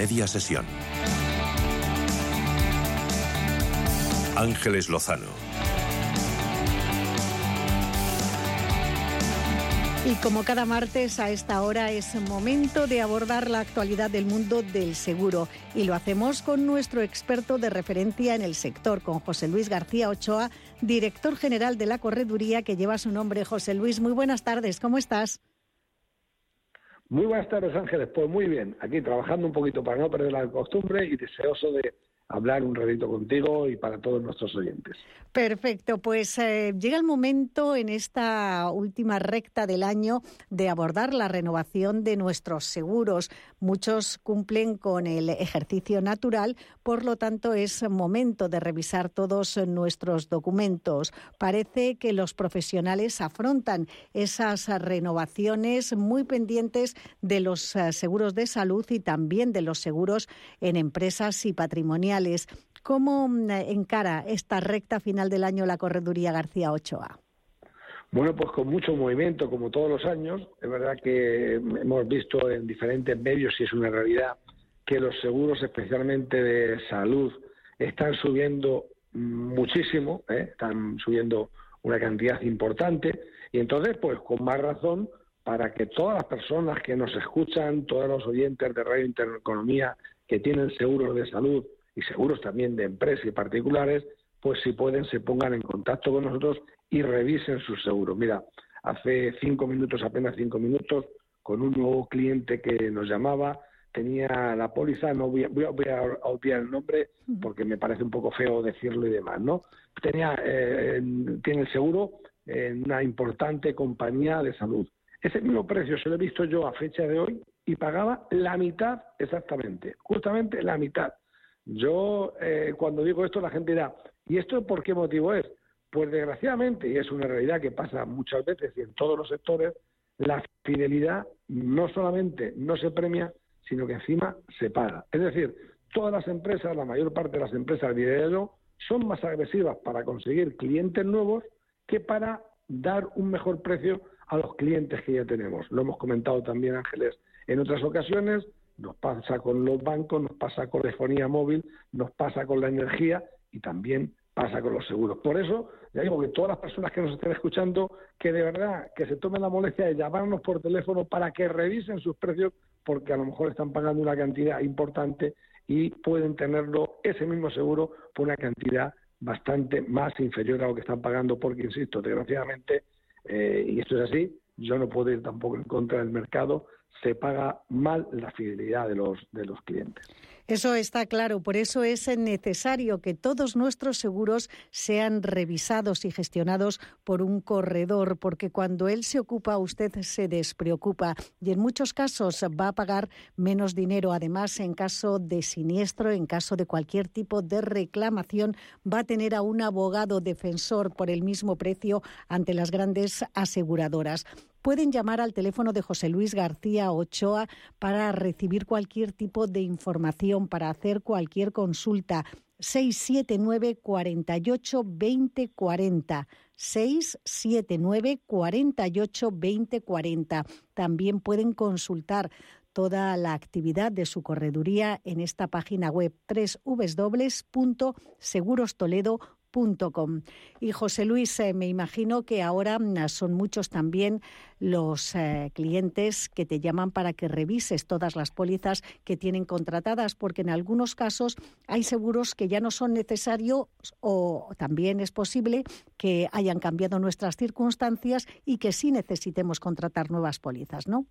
media sesión. Ángeles Lozano. Y como cada martes a esta hora es momento de abordar la actualidad del mundo del seguro. Y lo hacemos con nuestro experto de referencia en el sector, con José Luis García Ochoa, director general de la correduría que lleva su nombre. José Luis, muy buenas tardes, ¿cómo estás? Muy buenas tardes, Ángeles. Pues muy bien, aquí trabajando un poquito para no perder la costumbre y deseoso de hablar un ratito contigo y para todos nuestros oyentes. Perfecto, pues eh, llega el momento en esta última recta del año de abordar la renovación de nuestros seguros. Muchos cumplen con el ejercicio natural, por lo tanto es momento de revisar todos nuestros documentos. Parece que los profesionales afrontan esas renovaciones muy pendientes de los eh, seguros de salud y también de los seguros en empresas y patrimoniales ¿Cómo mm, encara esta recta final del año la correduría García Ochoa? Bueno, pues con mucho movimiento, como todos los años. Es verdad que hemos visto en diferentes medios, y es una realidad, que los seguros, especialmente de salud, están subiendo muchísimo, ¿eh? están subiendo una cantidad importante. Y entonces, pues con más razón, para que todas las personas que nos escuchan, todos los oyentes de Radio Intereconomía que tienen seguros de salud, y seguros también de empresas y particulares, pues si pueden se pongan en contacto con nosotros y revisen sus seguros. Mira, hace cinco minutos, apenas cinco minutos, con un nuevo cliente que nos llamaba, tenía la póliza, no voy a, voy a, obviar el nombre porque me parece un poco feo decirlo y demás, ¿no? Tenía, eh, tiene el seguro en una importante compañía de salud. Ese mismo precio se lo he visto yo a fecha de hoy y pagaba la mitad exactamente, justamente la mitad. Yo, eh, cuando digo esto, la gente dirá, ¿y esto por qué motivo es? Pues desgraciadamente, y es una realidad que pasa muchas veces y en todos los sectores, la fidelidad no solamente no se premia, sino que encima se paga. Es decir, todas las empresas, la mayor parte de las empresas de son más agresivas para conseguir clientes nuevos que para dar un mejor precio a los clientes que ya tenemos. Lo hemos comentado también, Ángeles, en otras ocasiones nos pasa con los bancos, nos pasa con la telefonía móvil, nos pasa con la energía y también pasa con los seguros. Por eso, ya digo que todas las personas que nos estén escuchando, que de verdad que se tomen la molestia de llamarnos por teléfono para que revisen sus precios, porque a lo mejor están pagando una cantidad importante y pueden tenerlo ese mismo seguro por una cantidad bastante más inferior a lo que están pagando, porque, insisto, desgraciadamente, eh, y esto es así, yo no puedo ir tampoco en contra del mercado, se paga mal la fidelidad de los, de los clientes. Eso está claro, por eso es necesario que todos nuestros seguros sean revisados y gestionados por un corredor, porque cuando él se ocupa, usted se despreocupa y en muchos casos va a pagar menos dinero. Además, en caso de siniestro, en caso de cualquier tipo de reclamación, va a tener a un abogado defensor por el mismo precio ante las grandes aseguradoras pueden llamar al teléfono de José Luis García Ochoa para recibir cualquier tipo de información, para hacer cualquier consulta. 679 48 20 40. 679 48 20 40. También pueden consultar toda la actividad de su correduría en esta página web www.segurostoledo.com y José Luis, eh, me imagino que ahora mm, son muchos también los eh, clientes que te llaman para que revises todas las pólizas que tienen contratadas, porque en algunos casos hay seguros que ya no son necesarios o también es posible que hayan cambiado nuestras circunstancias y que sí necesitemos contratar nuevas pólizas, ¿no?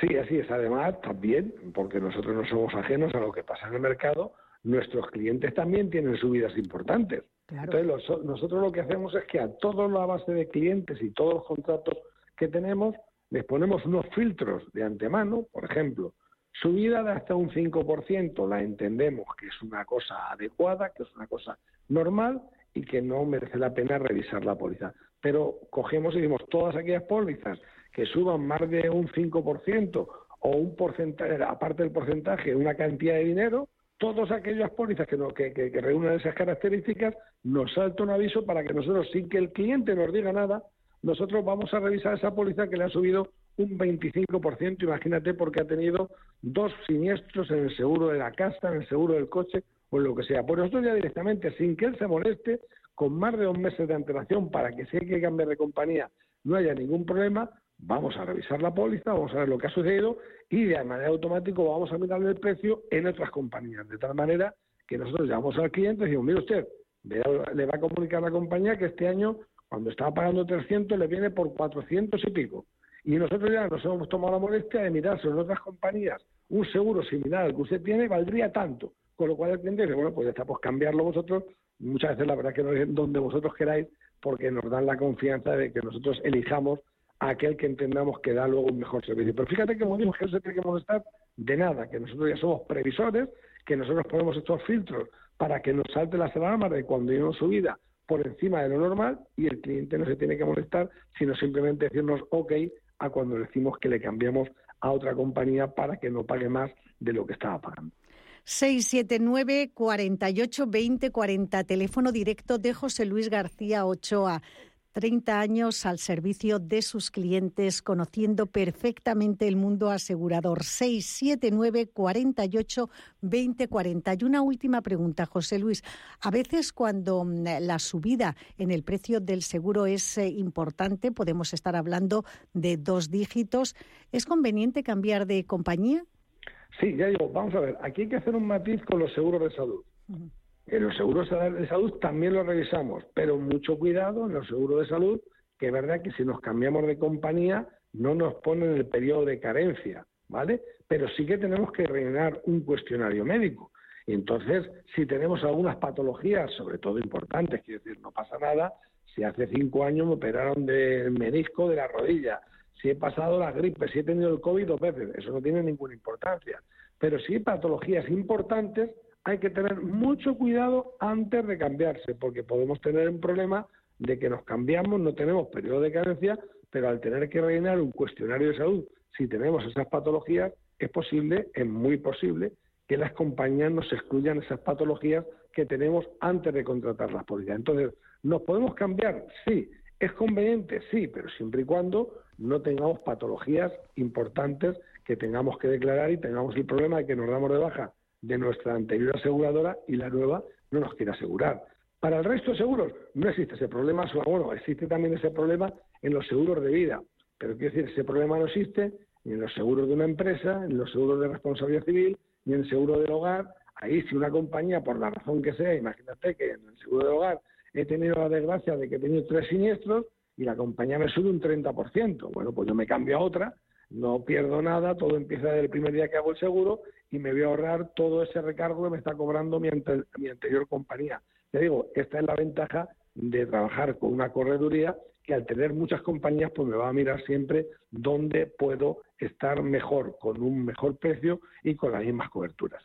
Sí, así es. Además, también, porque nosotros no somos ajenos a lo que pasa en el mercado, nuestros clientes también tienen subidas importantes. Entonces, nosotros lo que hacemos es que a toda la base de clientes y todos los contratos que tenemos, les ponemos unos filtros de antemano, por ejemplo, subida de hasta un 5%, la entendemos que es una cosa adecuada, que es una cosa normal y que no merece la pena revisar la póliza. Pero cogemos y decimos todas aquellas pólizas que suban más de un 5% o un porcentaje, aparte del porcentaje, una cantidad de dinero, todas aquellas pólizas que, que, que, reúnan esas características, nos salta un aviso para que nosotros, sin que el cliente nos diga nada, nosotros vamos a revisar esa póliza que le ha subido un 25%, imagínate, porque ha tenido dos siniestros en el seguro de la casa, en el seguro del coche o en lo que sea. Por nosotros ya directamente, sin que él se moleste, con más de dos meses de antelación para que si hay que cambiar de compañía no haya ningún problema, vamos a revisar la póliza, vamos a ver lo que ha sucedido y de manera automática vamos a mirar el precio en otras compañías, de tal manera que nosotros llamamos al cliente y decimos, mire usted, le va a comunicar a la compañía que este año, cuando estaba pagando 300, le viene por 400 y pico. Y nosotros ya nos hemos tomado la molestia de mirarse en otras compañías un seguro similar al que usted tiene, valdría tanto. Con lo cual el cliente dice, bueno, pues ya está, pues cambiarlo vosotros. Muchas veces la verdad es que no es donde vosotros queráis, porque nos dan la confianza de que nosotros elijamos aquel que entendamos que da luego un mejor servicio. Pero fíjate que digo, que no se tiene que molestar de nada, que nosotros ya somos previsores, que nosotros ponemos estos filtros para que nos salte las alarmas de cuando hay una subida por encima de lo normal y el cliente no se tiene que molestar, sino simplemente decirnos ok a cuando decimos que le cambiamos a otra compañía para que no pague más de lo que estaba pagando. 679 48 20 40, teléfono directo de José Luis García Ochoa. 30 años al servicio de sus clientes, conociendo perfectamente el mundo asegurador. 679 48 20 40. Y una última pregunta, José Luis. A veces cuando mm, la subida en el precio del seguro es eh, importante, podemos estar hablando de dos dígitos, ¿es conveniente cambiar de compañía? Sí, ya digo, vamos a ver, aquí hay que hacer un matiz con los seguros de salud. En los seguros de salud también lo revisamos, pero mucho cuidado en los seguros de salud, que es verdad que si nos cambiamos de compañía no nos ponen el periodo de carencia, ¿vale? Pero sí que tenemos que rellenar un cuestionario médico. Y entonces, si tenemos algunas patologías, sobre todo importantes, quiero decir, no pasa nada, si hace cinco años me operaron del menisco de la rodilla, si he pasado la gripe, si he tenido el COVID dos veces, eso no tiene ninguna importancia. Pero si hay patologías importantes, hay que tener mucho cuidado antes de cambiarse, porque podemos tener un problema de que nos cambiamos, no tenemos periodo de carencia, pero al tener que rellenar un cuestionario de salud, si tenemos esas patologías, es posible, es muy posible, que las compañías nos excluyan esas patologías que tenemos antes de contratar las pólizas. Entonces, ¿nos podemos cambiar? Sí. ¿Es conveniente? Sí, pero siempre y cuando no tengamos patologías importantes que tengamos que declarar y tengamos el problema de que nos damos de baja de nuestra anterior aseguradora y la nueva no nos quiere asegurar. Para el resto de seguros no existe ese problema, bueno, existe también ese problema en los seguros de vida, pero quiero decir, ese problema no existe ni en los seguros de una empresa, en los seguros de responsabilidad civil, ni en el seguro del hogar. Ahí si una compañía, por la razón que sea, imagínate que en el seguro del hogar he tenido la desgracia de que he tenido tres siniestros y la compañía me sube un 30%. Bueno, pues yo me cambio a otra no pierdo nada, todo empieza desde el primer día que hago el seguro y me voy a ahorrar todo ese recargo que me está cobrando mi, anterior compañía. Te digo, esta es la ventaja de trabajar con una correduría que al tener muchas compañías pues me va a mirar siempre dónde puedo estar mejor, con un mejor precio y con las mismas coberturas.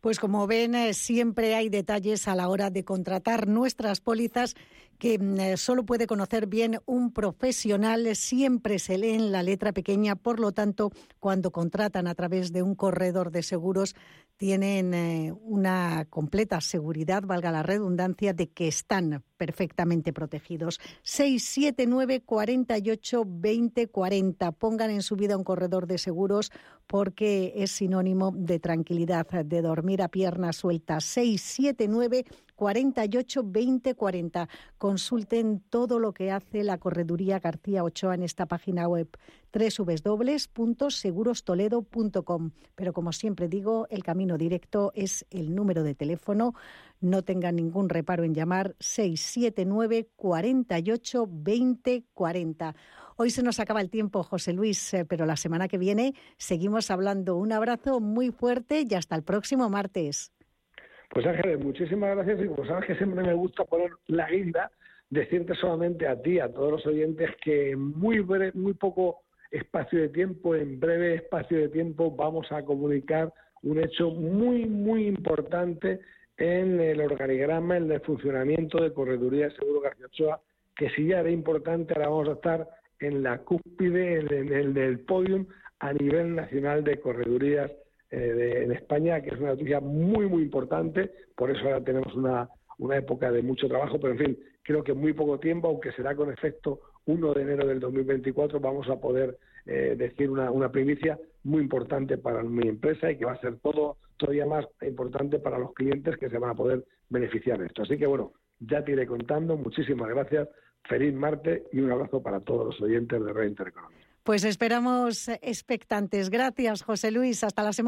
Pues como ven, eh, siempre hay detalles a la hora de contratar nuestras pólizas que mm, eh, solo puede conocer bien un profesional. Siempre se lee en la letra pequeña, por lo tanto, cuando contratan a través de un corredor de seguros, tienen eh, una completa seguridad, valga la redundancia, de que están perfectamente protegidos. 679 48 20 40. Pongan en su vida un corredor de seguros porque es sinónimo de tranquilidad, de dormir a piernas sueltas. 679 48 20 40. Consulten todo lo que hace la Correduría García Ochoa en esta página web www.segurostoledo.com. Pero como siempre digo, el camino directo es el número de teléfono. No tengan ningún reparo en llamar 679 48 20 40. Hoy se nos acaba el tiempo, José Luis, eh, pero la semana que viene seguimos hablando. Un abrazo muy fuerte y hasta el próximo martes. Pues Ángeles, muchísimas gracias y como sabes que siempre me gusta poner la guinda, decirte solamente a ti, a todos los oyentes, que muy, muy poco espacio de tiempo, en breve espacio de tiempo, vamos a comunicar un hecho muy, muy importante en el organigrama, en el funcionamiento de Correduría de Seguro García Ochoa, que si ya era importante, ahora vamos a estar en la cúspide, en el del podium a nivel nacional de corredurías eh, en España, que es una noticia muy, muy importante. Por eso ahora tenemos una, una época de mucho trabajo, pero en fin, creo que muy poco tiempo, aunque será con efecto 1 de enero del 2024, vamos a poder eh, decir una, una primicia muy importante para mi empresa y que va a ser todo todavía más importante para los clientes que se van a poder beneficiar de esto. Así que bueno, ya te iré contando. Muchísimas gracias. Feliz martes y un abrazo para todos los oyentes de Red Intereconomía. Pues esperamos expectantes. Gracias, José Luis. Hasta la semana.